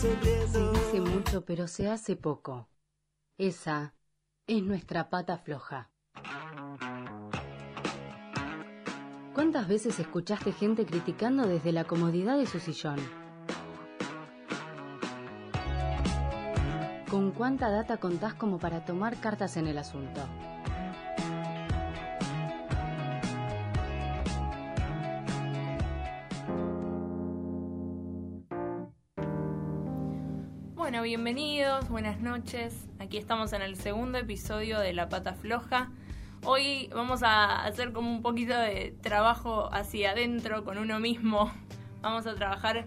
Se dice mucho, pero se hace poco. Esa es nuestra pata floja. ¿Cuántas veces escuchaste gente criticando desde la comodidad de su sillón? ¿Con cuánta data contás como para tomar cartas en el asunto? Bienvenidos, buenas noches. Aquí estamos en el segundo episodio de La Pata Floja. Hoy vamos a hacer como un poquito de trabajo hacia adentro con uno mismo. Vamos a trabajar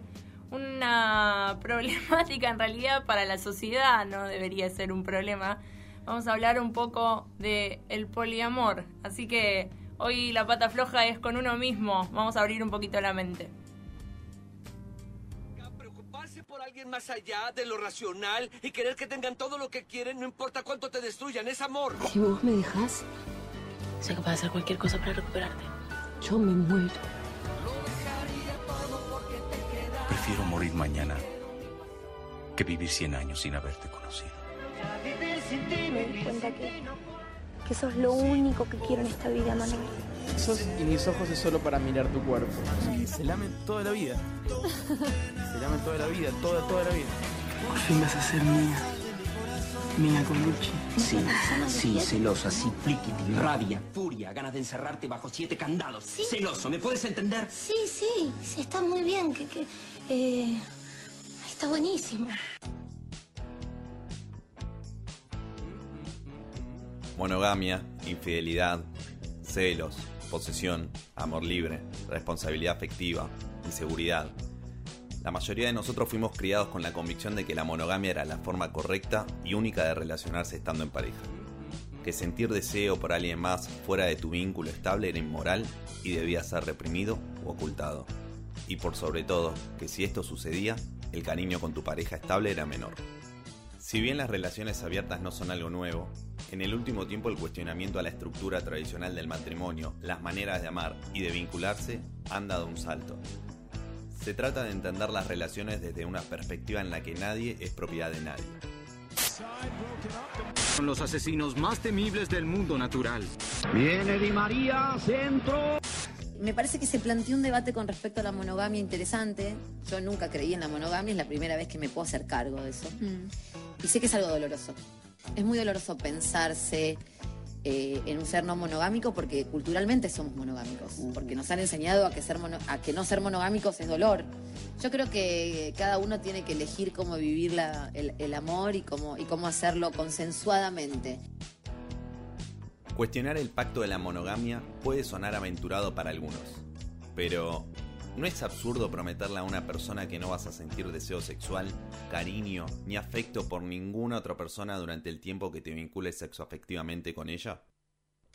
una problemática en realidad para la sociedad, no debería ser un problema. Vamos a hablar un poco de el poliamor. Así que hoy la pata floja es con uno mismo. Vamos a abrir un poquito la mente. Alguien más allá de lo racional y querer que tengan todo lo que quieren, no importa cuánto te destruyan, es amor. Si vos me dejas, Soy capaz de hacer cualquier cosa para recuperarte. yo me muero. Prefiero morir mañana que vivir 100 años sin haberte conocido. Me di cuenta que, que sos lo único que quiero en esta vida, Manuel. Sos y mis ojos es solo para mirar tu cuerpo. Se lamen toda la vida. Se lamen toda la vida, toda, toda la vida. Por fin vas a ser mía. Mía con Gucci. Sí, sí, celosa, sí, pliquiti, rabia, furia, ganas de encerrarte bajo siete candados. Celoso, ¿me puedes entender? Sí, sí, sí, está muy bien, que, que eh, está buenísimo. Monogamia, infidelidad, celos, posesión, amor libre, responsabilidad afectiva, inseguridad. La mayoría de nosotros fuimos criados con la convicción de que la monogamia era la forma correcta y única de relacionarse estando en pareja. Que sentir deseo por alguien más fuera de tu vínculo estable era inmoral y debía ser reprimido o ocultado. Y por sobre todo, que si esto sucedía, el cariño con tu pareja estable era menor. Si bien las relaciones abiertas no son algo nuevo, en el último tiempo el cuestionamiento a la estructura tradicional del matrimonio, las maneras de amar y de vincularse han dado un salto. Se trata de entender las relaciones desde una perspectiva en la que nadie es propiedad de nadie. Son los asesinos más temibles del mundo natural. Viene Di María, centro. Me parece que se planteó un debate con respecto a la monogamia interesante. Yo nunca creí en la monogamia, es la primera vez que me puedo hacer cargo de eso. Y sé que es algo doloroso. Es muy doloroso pensarse eh, en un ser no monogámico porque culturalmente somos monogámicos. Porque nos han enseñado a que, ser mono- a que no ser monogámicos es dolor. Yo creo que cada uno tiene que elegir cómo vivir la- el, el amor y cómo, y cómo hacerlo consensuadamente. Cuestionar el pacto de la monogamia puede sonar aventurado para algunos, pero ¿no es absurdo prometerle a una persona que no vas a sentir deseo sexual, cariño ni afecto por ninguna otra persona durante el tiempo que te vincules sexoafectivamente con ella?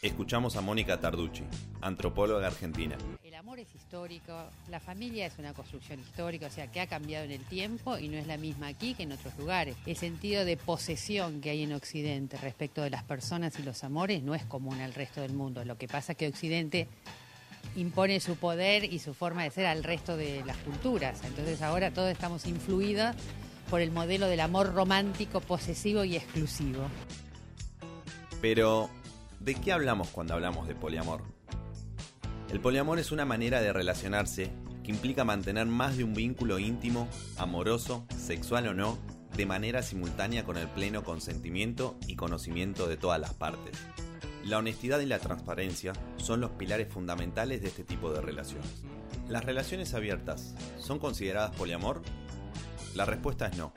Escuchamos a Mónica Tarducci, antropóloga argentina. El amor es histórico, la familia es una construcción histórica, o sea, que ha cambiado en el tiempo y no es la misma aquí que en otros lugares. El sentido de posesión que hay en Occidente respecto de las personas y los amores no es común al resto del mundo. Lo que pasa es que Occidente impone su poder y su forma de ser al resto de las culturas. Entonces ahora todos estamos influidos por el modelo del amor romántico, posesivo y exclusivo. Pero, ¿de qué hablamos cuando hablamos de poliamor? El poliamor es una manera de relacionarse que implica mantener más de un vínculo íntimo, amoroso, sexual o no, de manera simultánea con el pleno consentimiento y conocimiento de todas las partes. La honestidad y la transparencia son los pilares fundamentales de este tipo de relaciones. ¿Las relaciones abiertas son consideradas poliamor? La respuesta es no.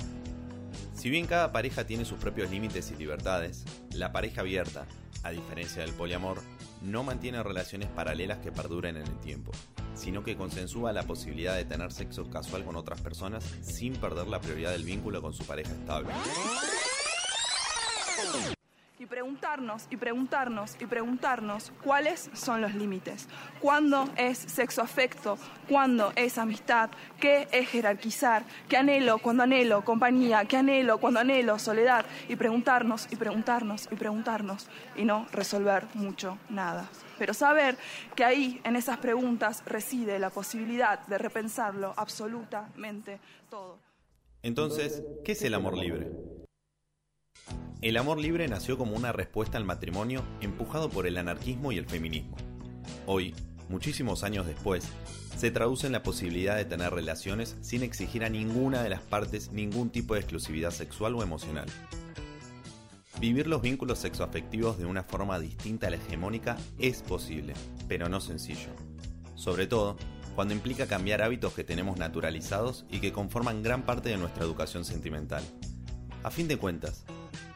Si bien cada pareja tiene sus propios límites y libertades, la pareja abierta, a diferencia del poliamor, no mantiene relaciones paralelas que perduren en el tiempo, sino que consensúa la posibilidad de tener sexo casual con otras personas sin perder la prioridad del vínculo con su pareja estable. Y preguntarnos y preguntarnos y preguntarnos cuáles son los límites. ¿Cuándo es sexo afecto? ¿Cuándo es amistad? ¿Qué es jerarquizar? ¿Qué anhelo cuando anhelo compañía? ¿Qué anhelo cuando anhelo soledad? Y preguntarnos y preguntarnos y preguntarnos y no resolver mucho nada. Pero saber que ahí, en esas preguntas, reside la posibilidad de repensarlo absolutamente todo. Entonces, ¿qué es el amor libre? El amor libre nació como una respuesta al matrimonio empujado por el anarquismo y el feminismo. Hoy, muchísimos años después, se traduce en la posibilidad de tener relaciones sin exigir a ninguna de las partes ningún tipo de exclusividad sexual o emocional. Vivir los vínculos sexoafectivos de una forma distinta a la hegemónica es posible, pero no sencillo. Sobre todo, cuando implica cambiar hábitos que tenemos naturalizados y que conforman gran parte de nuestra educación sentimental. A fin de cuentas,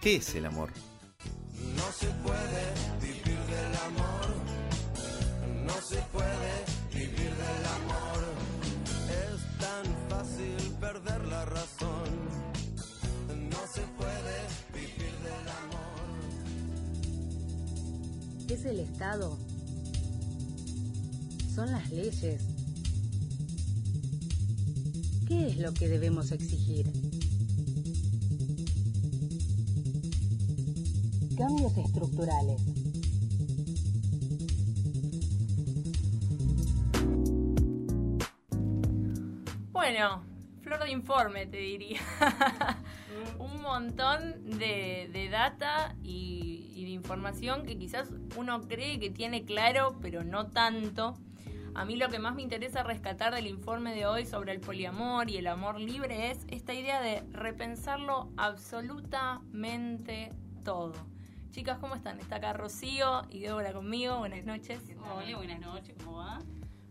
¿qué es el amor? No se puede vivir del amor. No se puede vivir del amor. Es tan fácil perder la razón. No se puede vivir del amor. ¿Es el Estado? ¿Son las leyes? ¿Qué es lo que debemos exigir? Cambios estructurales. Bueno, flor de informe te diría. Un montón de, de data y, y de información que quizás uno cree que tiene claro, pero no tanto. A mí lo que más me interesa rescatar del informe de hoy sobre el poliamor y el amor libre es esta idea de repensarlo absolutamente todo. Chicas, ¿cómo están? Está acá Rocío y Débora conmigo. Buenas noches. Hola, buenas noches, ¿cómo va?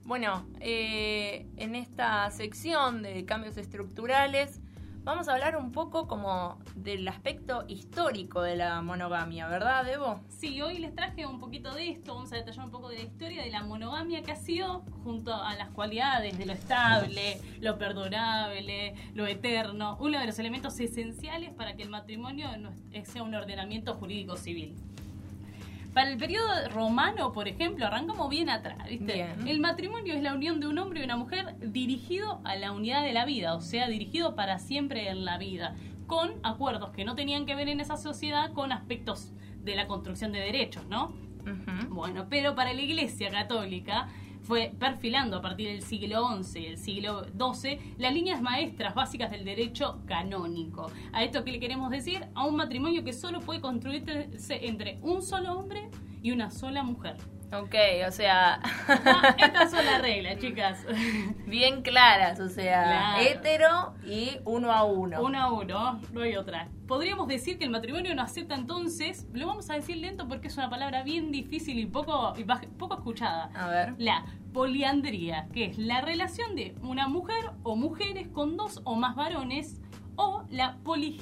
Bueno, eh, en esta sección de cambios estructurales vamos a hablar un poco como del aspecto histórico de la monogamia, ¿verdad, Debo? Sí, hoy les traje un poquito de esto, vamos a detallar un poco de la historia de la monogamia que ha sido, junto a las cualidades de lo estable, lo perdurable, lo eterno, uno de los elementos esenciales para que el matrimonio sea un ordenamiento jurídico civil. Para el periodo romano, por ejemplo, arrancamos bien atrás, ¿viste? Bien. El matrimonio es la unión de un hombre y una mujer dirigido a la unidad de la vida, o sea, dirigido para siempre en la vida, con acuerdos que no tenían que ver en esa sociedad con aspectos de la construcción de derechos, ¿no? Bueno, pero para la Iglesia Católica fue perfilando a partir del siglo XI y el siglo XII las líneas maestras básicas del derecho canónico. ¿A esto qué le queremos decir? A un matrimonio que solo puede construirse entre un solo hombre y una sola mujer. Ok, o sea... Estas son las reglas, chicas. Bien claras, o sea, Claro. hetero y uno a uno. Uno a uno, no hay otra. Podríamos decir que el matrimonio no acepta entonces, lo vamos a decir lento porque es una palabra bien difícil y poco, y poco escuchada. A ver. La poliandría, que es la relación de una mujer o mujeres con dos o más varones, o la poli-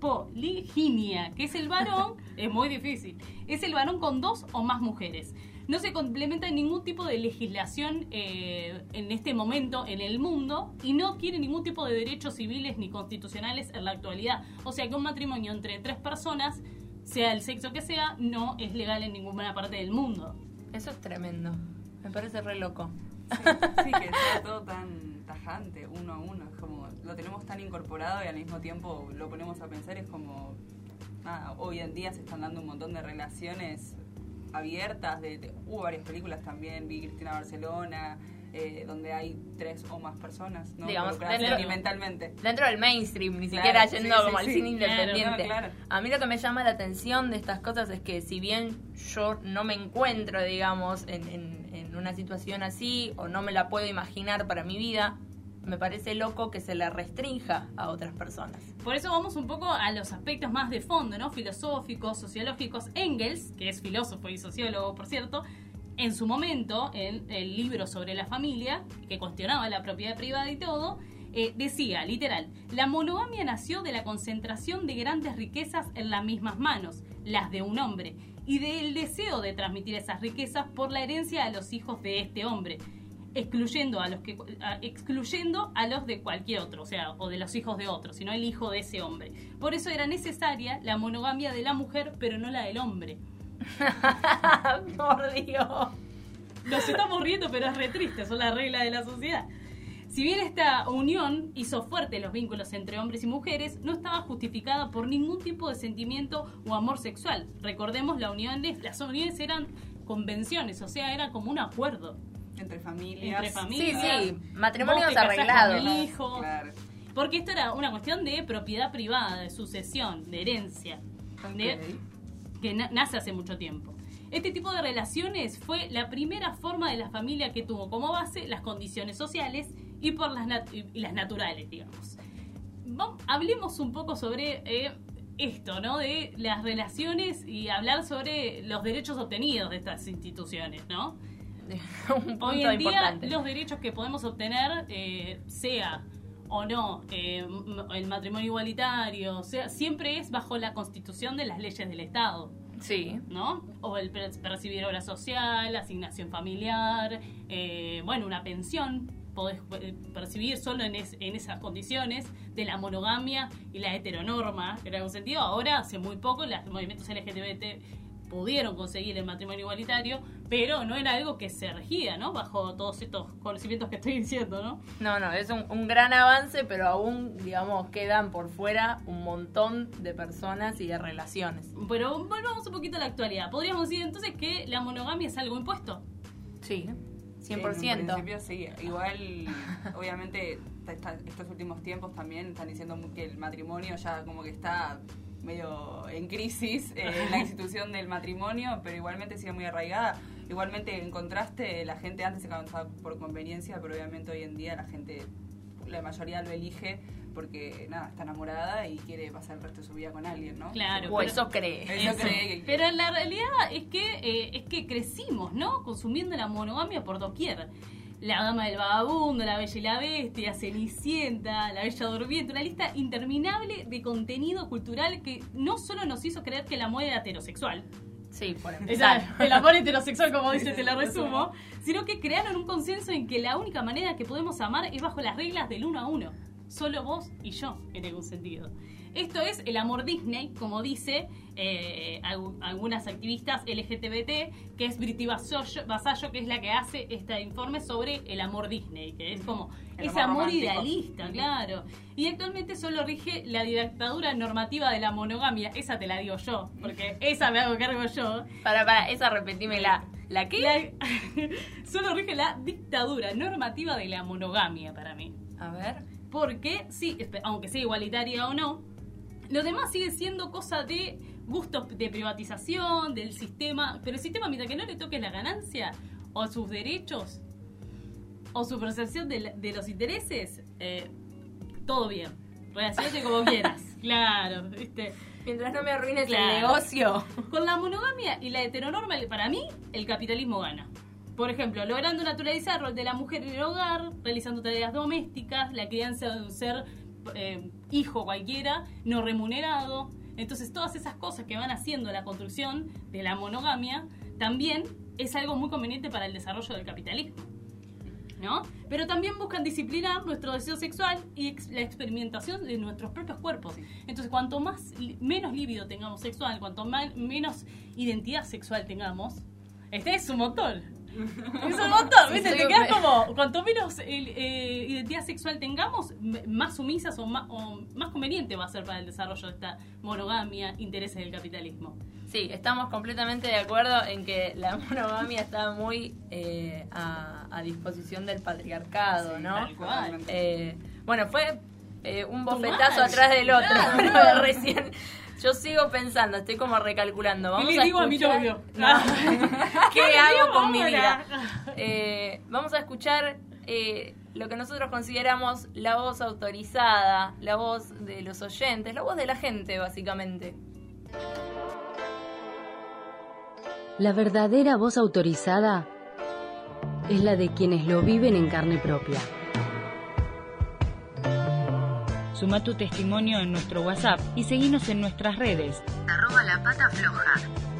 poliginia, que es el varón, es muy difícil, es el varón con dos o más mujeres. No se complementa ningún tipo de legislación eh, en este momento en el mundo y no tiene ningún tipo de derechos civiles ni constitucionales en la actualidad. O sea que un matrimonio entre tres personas, sea el sexo que sea, no es legal en ninguna parte del mundo. Eso es tremendo. Me parece re loco. Sí, que sea todo tan tajante, uno a uno. Es como, lo tenemos tan incorporado y al mismo tiempo lo ponemos a pensar. Es como, nada, hoy en día se están dando un montón de relaciones abiertas. De, de- hubo varias películas también, vi Cristina Barcelona, eh, donde hay tres o más personas, ¿no? Digamos, sentimentalmente. Dentro del mainstream, ni Claro, siquiera yendo sí, como al sí. cine independiente. claro. A mí lo que me llama la atención de estas cosas es que si bien yo no me encuentro, digamos, en, en- en una situación así o no me la puedo imaginar para mi vida, me parece loco que se la restrinja a otras personas. Por eso vamos un poco a los aspectos más de fondo, ¿no? Filosóficos, sociológicos. Engels, que es filósofo y sociólogo, por cierto, en su momento, en el libro sobre la familia, que cuestionaba la propiedad privada y todo, eh, decía, literal, la monogamia nació de la concentración de grandes riquezas en las mismas manos, las de un hombre, y del deseo de transmitir esas riquezas por la herencia a los hijos de este hombre excluyendo a los que a- excluyendo a los de cualquier otro, o sea, o de los hijos de otro, sino el hijo de ese hombre. Por eso era necesaria la monogamia de la mujer, pero no la del hombre. Por Dios. Nos estamos riendo, pero es re triste, son las reglas de la sociedad. Si bien esta unión hizo fuertes los vínculos entre hombres y mujeres, no estaba justificada por ningún tipo de sentimiento o amor sexual. Recordemos, la unión de, las uniones eran convenciones, o sea, era como un acuerdo. Entre familias. Entre familias. Sí, sí, matrimonios con arreglados. mi hijo. Claro. Porque esto era una cuestión de propiedad privada, de sucesión, de herencia, de- que na- nace hace mucho tiempo. Este tipo de relaciones fue la primera forma de la familia que tuvo como base las condiciones sociales y por las, nat- y las naturales, digamos. Vam- hablemos un poco sobre eh, esto, ¿no? De las relaciones y hablar sobre los derechos obtenidos de estas instituciones, ¿no? Un punto Hoy en día importante. los derechos que podemos obtener, eh, sea o no eh, el matrimonio igualitario, sea, siempre es bajo la constitución de las leyes del Estado. Sí. ¿No? O el per- percibir obra social, asignación familiar, eh, bueno, una pensión. Podés percibir solo en, es- en esas condiciones de la monogamia y la heteronorma, en algún sentido. Ahora, hace muy poco, los movimientos LGBT pudieron conseguir el matrimonio igualitario, pero no era algo que se regía, ¿no? Bajo todos estos conocimientos que estoy diciendo, ¿no? No, no, es un, un gran avance, pero aún, digamos, quedan por fuera un montón de personas y de relaciones. Pero volvamos un poquito a la actualidad. Podríamos decir entonces que la monogamia es algo impuesto. Sí, En un principio sí, igual obviamente ta- ta- estos últimos tiempos también están diciendo que el matrimonio ya como que está medio en crisis, eh, la institución del matrimonio, pero igualmente sigue muy arraigada. Igualmente en contraste, la gente antes se casaba por conveniencia, pero obviamente hoy en día la gente, la mayoría lo elige porque nada, está enamorada y quiere pasar el resto de su vida con alguien, ¿no? Claro. O pero- eso cree. Eso cree que- Pero la realidad es que eh, es que crecimos, ¿no? Consumiendo la monogamia por doquier. La dama del vagabundo, la bella y la bestia, Cenicienta, la bella durmiente, una lista interminable de contenido cultural que no solo nos hizo creer que el amor era heterosexual. Sí, por empezar. el amor heterosexual, como dice, te lo resumo. Sino que crearon un consenso en que la única manera que podemos amar es bajo las reglas del uno a uno. Solo vos y yo, en algún sentido. Esto es el amor Disney, como dice eh, algu- algunas activistas LGBT, que es Briti Vasallo, Vasallo, que es la que hace este informe sobre el amor Disney, que es como El ese amor idealista, claro. Y actualmente solo rige la dictadura normativa de la monogamia. Esa te la digo yo, porque esa me hago cargo yo. Para, para, esa repetímela. ¿La qué? solo rige la dictadura normativa de la monogamia para mí. A ver. Porque, sí, aunque sea igualitaria o no, lo demás sigue siendo cosa de gustos de privatización, del sistema. Pero el sistema, mientras que no le toque la ganancia o sus derechos o su percepción de, la- de los intereses, eh, todo bien. Relacionate como quieras. Claro, ¿viste? Mientras no me arruines Claro. el negocio. Con la monogamia y la heteronorma, para mí, el capitalismo gana. Por ejemplo, logrando naturalizar el rol de la mujer en el hogar, realizando tareas domésticas, la crianza de un ser eh, hijo cualquiera, no remunerado. Entonces, todas esas cosas que van haciendo la construcción de la monogamia también es algo muy conveniente para el desarrollo del capitalismo. ¿No? Pero también buscan disciplinar nuestro deseo sexual y ex- la experimentación de nuestros propios cuerpos. Entonces, cuanto más menos líbido tengamos sexual, cuanto menos identidad sexual tengamos, este es un montón. Es un montón, Sí, ¿viste? Te quedas como, cuanto menos eh, eh, identidad sexual tengamos, más sumisas o más, o más conveniente va a ser para el desarrollo de esta monogamia, intereses del capitalismo. Sí, estamos completamente de acuerdo en que la monogamia está muy eh, a, a disposición del patriarcado, Sí, ¿no? tal cual. Eh, bueno, fue un bofetazo atrás del otro, Claro. pero recién yo sigo pensando, estoy como recalculando. ¿Qué Vamos le a digo a mi escuchar- novio? No. ¿Qué hago con mi vida? Eh, vamos a escuchar eh, lo que nosotros consideramos la voz autorizada, la voz de los oyentes, la voz de la gente, básicamente. La verdadera voz autorizada es la de quienes lo viven en carne propia. Suma tu testimonio en nuestro WhatsApp y seguinos en nuestras redes Arroba la pata floja.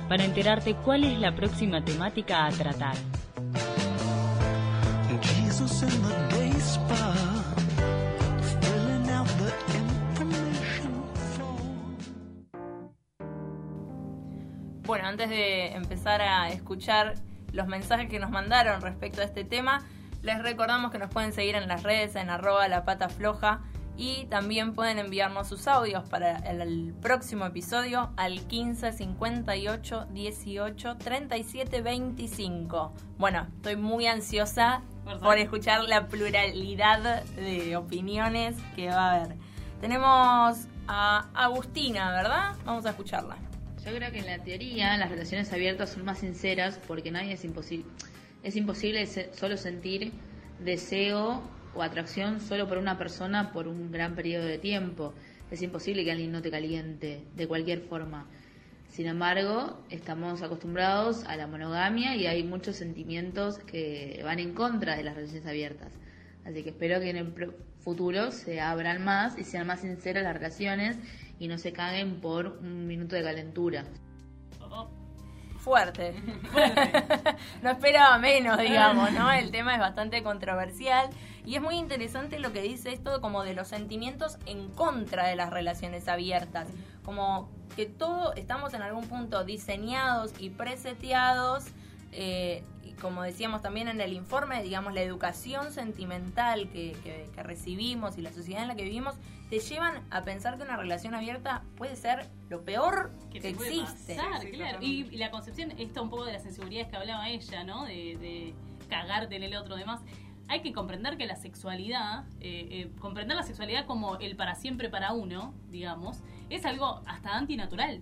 para enterarte cuál es la próxima temática a tratar. Bueno, antes de empezar a escuchar los mensajes que nos mandaron respecto a este tema, les recordamos que nos pueden seguir en las redes en arroba la pata floja y también pueden enviarnos sus audios para el, próximo episodio al 15 58 18 37 25. Bueno, estoy muy ansiosa por escuchar la pluralidad de opiniones que va a haber. Tenemos a Agustina, ¿verdad? Vamos a escucharla. Yo creo que en la teoría las relaciones abiertas son más sinceras porque nadie es imposible. Es imposible solo sentir deseo o atracción solo por una persona por un gran periodo de tiempo. Es imposible que alguien no te caliente de cualquier forma. Sin embargo, estamos acostumbrados a la monogamia y hay muchos sentimientos que van en contra de las relaciones abiertas. Así que espero que en el futuro se abran más y sean más sinceras las relaciones y no se caguen por un minuto de calentura. Fuerte. no esperaba menos, digamos, ¿no? El tema es bastante controversial y es muy interesante lo que dice esto como de los sentimientos en contra de las relaciones abiertas. Como que todo estamos en algún punto diseñados y preseteados. eh, y como decíamos también en el informe, digamos, la educación sentimental que, que- que recibimos y la sociedad en la que vivimos te llevan a pensar que una relación abierta puede ser lo peor que, existe. pasar, claro. Y, y la concepción, esto un poco de las inseguridades que hablaba ella, ¿no? De, de cagarte en el otro demás. Hay que comprender que la sexualidad, eh, eh, comprender la sexualidad como el para siempre para uno, digamos, es algo hasta antinatural.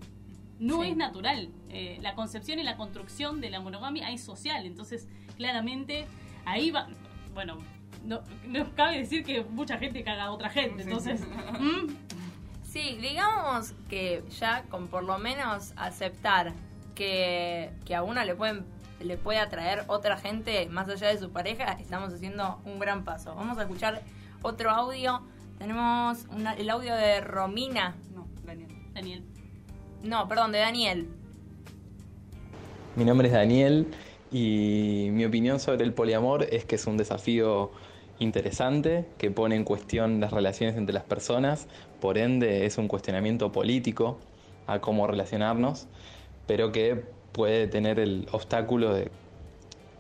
No Sí. es natural. Eh, la concepción y la construcción de la monogamia es social. Entonces, claramente, ahí va. Bueno, no, no cabe decir que mucha gente caga a otra gente. Entonces, ¿mm? Sí, digamos que ya con por lo menos aceptar que, que a uno le pueden le puede atraer otra gente más allá de su pareja, estamos haciendo un gran paso. Vamos a escuchar otro audio. Tenemos una- el audio de Romina. No, Daniel. Daniel. No, perdón, de Daniel. Mi nombre es Daniel y mi opinión sobre el poliamor es que es un desafío interesante que pone en cuestión las relaciones entre las personas, por ende es un cuestionamiento político a cómo relacionarnos, pero que puede tener el obstáculo de,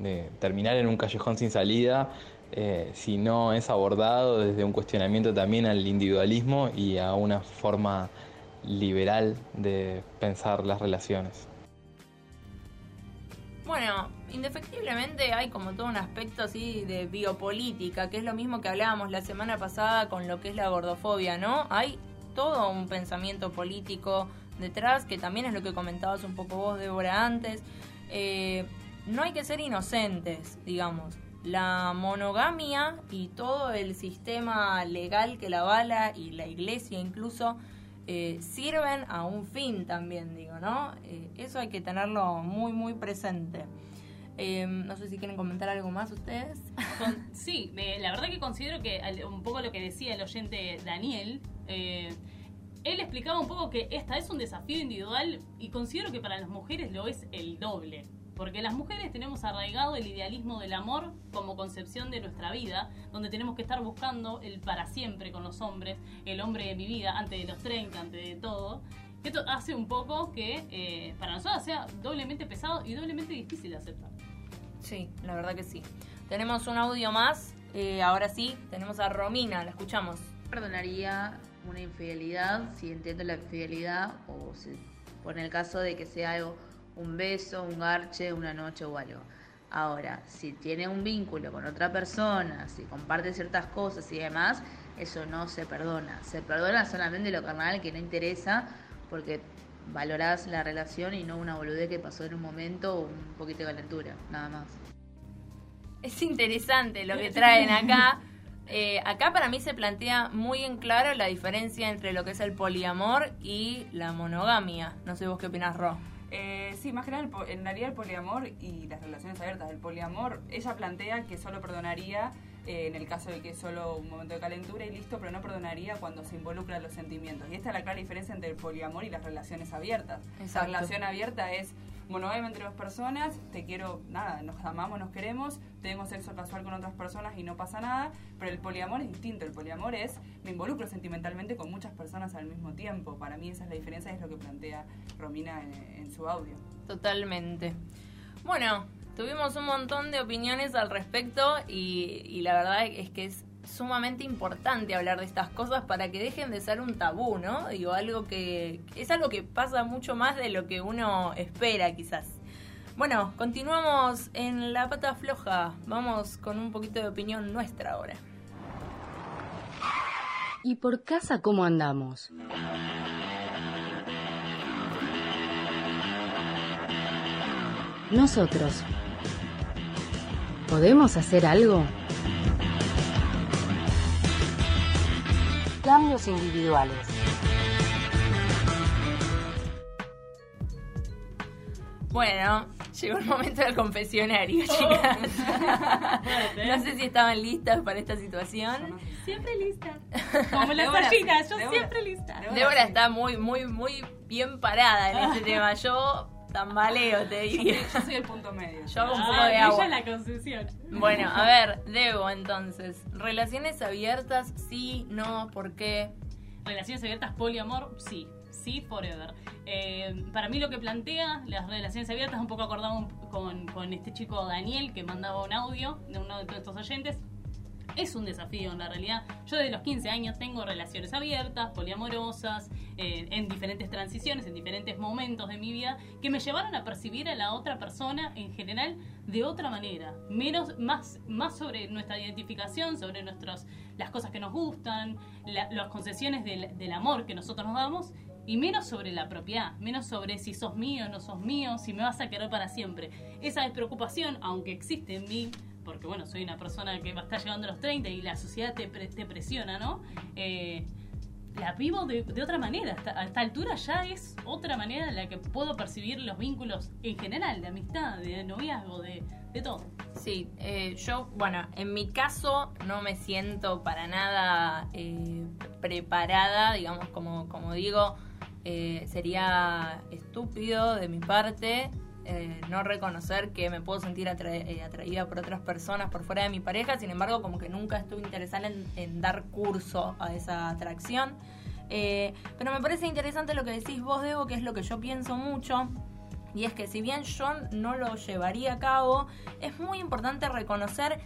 de terminar en un callejón sin salida eh, si no es abordado desde un cuestionamiento también al individualismo y a una forma liberal de pensar las relaciones. Bueno, indefectiblemente hay como todo un aspecto así de biopolítica, que es lo mismo que hablábamos la semana pasada con lo que es la gordofobia, ¿no? Hay todo un pensamiento político detrás, que también es lo que comentabas un poco vos, Débora, antes. Eh, no hay que ser inocentes, digamos. La monogamia y todo el sistema legal que la avala y la iglesia incluso eh, sirven a un fin también, digo, ¿no? Eh, eso hay que tenerlo muy, muy presente. Eh, no sé si quieren comentar algo más ustedes. Con- sí, la verdad que considero que un poco lo que decía el oyente Daniel, eh, él explicaba un poco que esta es un desafío individual y considero que para las mujeres lo es el doble. Porque las mujeres tenemos arraigado el idealismo del amor como concepción de nuestra vida, donde tenemos que estar buscando el para siempre con los hombres, el hombre de mi vida, antes de los 30, antes de todo. Esto hace un poco que eh, para nosotros sea doblemente pesado y doblemente difícil de aceptar. Sí, la verdad que sí. Tenemos un audio más. eh, ahora sí, tenemos a Romina, la escuchamos. perdonaría una infidelidad si entiendo la infidelidad o si, por el caso de que sea algo, un beso, un garche, una noche o algo. Ahora, si tiene un vínculo con otra persona, si comparte ciertas cosas y demás, eso no se perdona. Se perdona solamente lo carnal que no interesa porque valorás la relación y no una boludez que pasó en un momento o un poquito de calentura, nada más. Es interesante lo que traen acá. Eh, acá para mí se plantea muy en claro la diferencia entre lo que es el poliamor y la monogamia. No sé vos qué opinás, Ro. Eh, sí, más que nada en realidad el poliamor y las relaciones abiertas. El poliamor, ella plantea que solo perdonaría eh, en el caso de que es solo un momento de calentura y listo, pero no perdonaría cuando se involucran los sentimientos. Y esta es la clara diferencia entre el poliamor y las relaciones abiertas. La Exacto. relación abierta es monogamia entre dos personas, te quiero, nada, nos amamos, nos queremos, tengo sexo casual con otras personas y no pasa nada, pero el poliamor es distinto, el poliamor es, me involucro sentimentalmente con muchas personas al mismo tiempo, para mí esa es la diferencia, es lo que plantea Romina en, su audio. Totalmente. Bueno, tuvimos un montón de opiniones al respecto y la verdad es que es sumamente importante hablar de estas cosas para que dejen de ser un tabú, ¿no? Digo, algo que es algo que pasa mucho más de lo que uno espera quizás. Bueno, continuamos en la pata floja. Vamos con un poquito de opinión nuestra ahora. ¿Y por casa cómo andamos? Nosotros. ¿Podemos hacer algo? Cambios individuales. Bueno, llegó el momento del confesionario, chicas. no sé si estaban listas para esta situación. Siempre lista. Como las gallinas, yo siempre lista. Débora está muy, muy, muy bien parada en este tema. Yo tambaleo, te diría. Yo soy el punto medio. Yo hago un Ah, poco de ella agua. es la concesión. Bueno, a ver, Debo, entonces. ¿Relaciones abiertas? Sí, no, ¿por qué? Relaciones abiertas, poliamor, sí. Sí, forever. Eh, para mí lo que plantea las relaciones abiertas, un poco acordado con, con este chico Daniel que mandaba un audio de uno de nuestros oyentes, es un desafío en la realidad. Yo desde los 15 años tengo relaciones abiertas, poliamorosas, eh, en diferentes transiciones, en diferentes momentos de mi vida, que me llevaron a percibir a la otra persona en general de otra manera. Menos, más, más sobre nuestra identificación, sobre nuestros, las cosas que nos gustan, la- las concesiones del, amor que nosotros nos damos. Y menos sobre la propiedad, menos sobre si sos mío no sos mío, si me vas a querer para siempre. Esa despreocupación, aunque existe en mí, porque bueno, soy una persona que estar llegando a los 30 y la sociedad te, pre- te presiona, ¿no? Eh, la vivo de, otra manera. A esta altura ya es otra manera en la que puedo percibir los vínculos en general, de amistad, de noviazgo, de, de todo. Sí, eh, yo, bueno, en mi caso no me siento para nada eh, preparada, digamos, como, como digo, eh, sería estúpido de mi parte eh, no reconocer que me puedo sentir eh, atraída por otras personas por fuera de mi pareja, sin embargo, como que nunca estuve interesada en, en dar curso a esa atracción. Eh, pero me parece interesante lo que decís vos, Debo, que es lo que yo pienso mucho. Y es que si bien yo no lo llevaría a cabo, es muy importante reconocer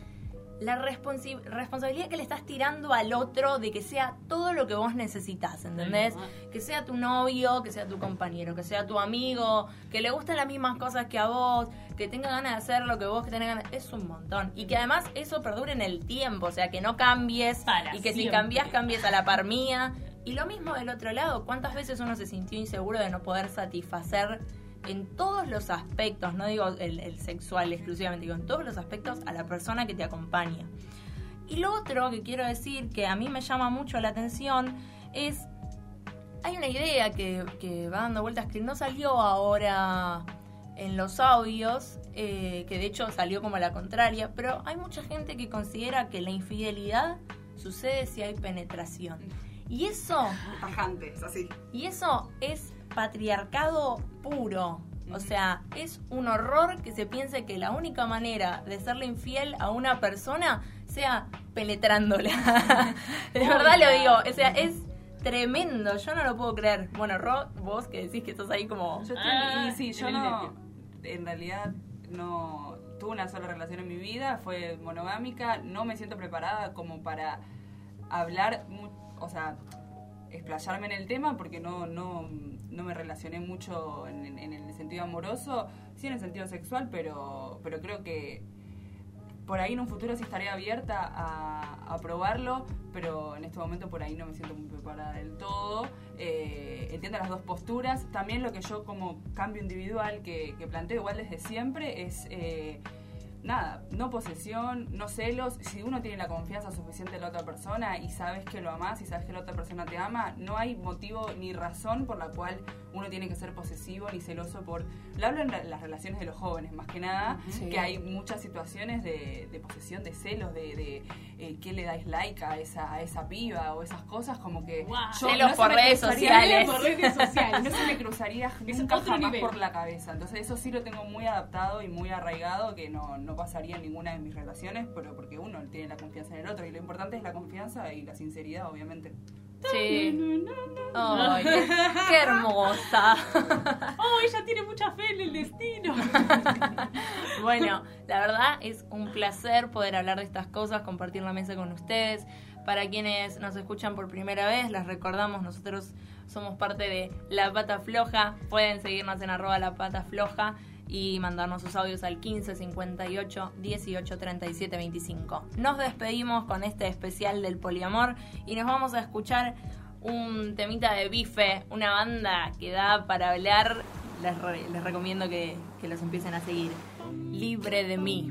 la responsabilidad que le estás tirando al otro de que sea todo lo que vos necesitas, ¿entendés? Que sea tu novio, que sea tu compañero, que sea tu amigo, que le gusten las mismas cosas que a vos, que tenga ganas de hacer lo que vos que tenés ganas. Es un montón. Y que además eso perdure en el tiempo, o sea, que no cambies Para y que si cambias, cambies a la par mía. Y lo mismo del otro lado, ¿cuántas veces uno se sintió inseguro de no poder satisfacer en todos los aspectos, no digo el, el sexual exclusivamente, digo en todos los aspectos a la persona que te acompaña? Y lo otro que quiero decir que a mí me llama mucho la atención es, hay una idea que, que va dando vueltas que no salió ahora en los audios, eh, que de hecho salió como la contraria, pero hay mucha gente que considera que la infidelidad sucede si hay penetración. Y eso... Tajante, es así. Y eso es patriarcado puro. O sea, es un horror que se piense que la única manera de serle infiel a una persona sea penetrándola. de verdad lo digo. O sea, es tremendo. Yo no lo puedo creer. Bueno, Ro, vos que decís que estás ahí como... Yo estoy, Ah, y sí, yo no, en realidad no tuve una sola relación en mi vida, fue monogámica, no me siento preparada como para hablar, o sea, explayarme en el tema porque no, no, no me relacioné mucho en, el sentido amoroso, sí en el sentido sexual, pero, pero creo que por ahí en un futuro sí estaré abierta a, probarlo, pero en este momento por ahí no me siento muy preparada del todo. Eh, entiendo las dos posturas. También lo que yo como cambio individual que, que planteo igual desde siempre es... eh, Nada, no posesión, no celos. Si uno tiene la confianza suficiente en la otra persona y sabes que lo amas y sabes que la otra persona te ama, no hay motivo ni razón por la cual uno tiene que ser posesivo ni celoso por... Lo hablo en la- las relaciones de los jóvenes, más que nada, Sí. que hay muchas situaciones de, de posesión, de celos, de, de eh, qué le dais like a esa, a esa piba o esas cosas, como que... Celos se por redes cruzaría- sociales. Por redes sociales. no se me cruzaría Es nunca otro jamás nivel. por la cabeza. Entonces eso sí lo tengo muy adaptado y muy arraigado, que no, no pasaría en ninguna de mis relaciones, pero porque uno tiene la confianza en el otro. Y lo importante es la confianza y la sinceridad, obviamente. Sí. Ay, qué, hermosa. Oh, ella tiene mucha fe en el destino. Bueno, la verdad es un placer poder hablar de estas cosas, compartir la mesa con ustedes. Para quienes nos escuchan por primera vez, les recordamos, nosotros somos parte de La Pata Floja. Pueden seguirnos en arroba La Pata Floja y mandarnos sus audios al 15 58 18 37 25. Nos despedimos con este especial del poliamor y nos vamos a escuchar un temita de bife, una banda que da para hablar. Les, les recomiendo que, que los empiecen a seguir. Libre de mí.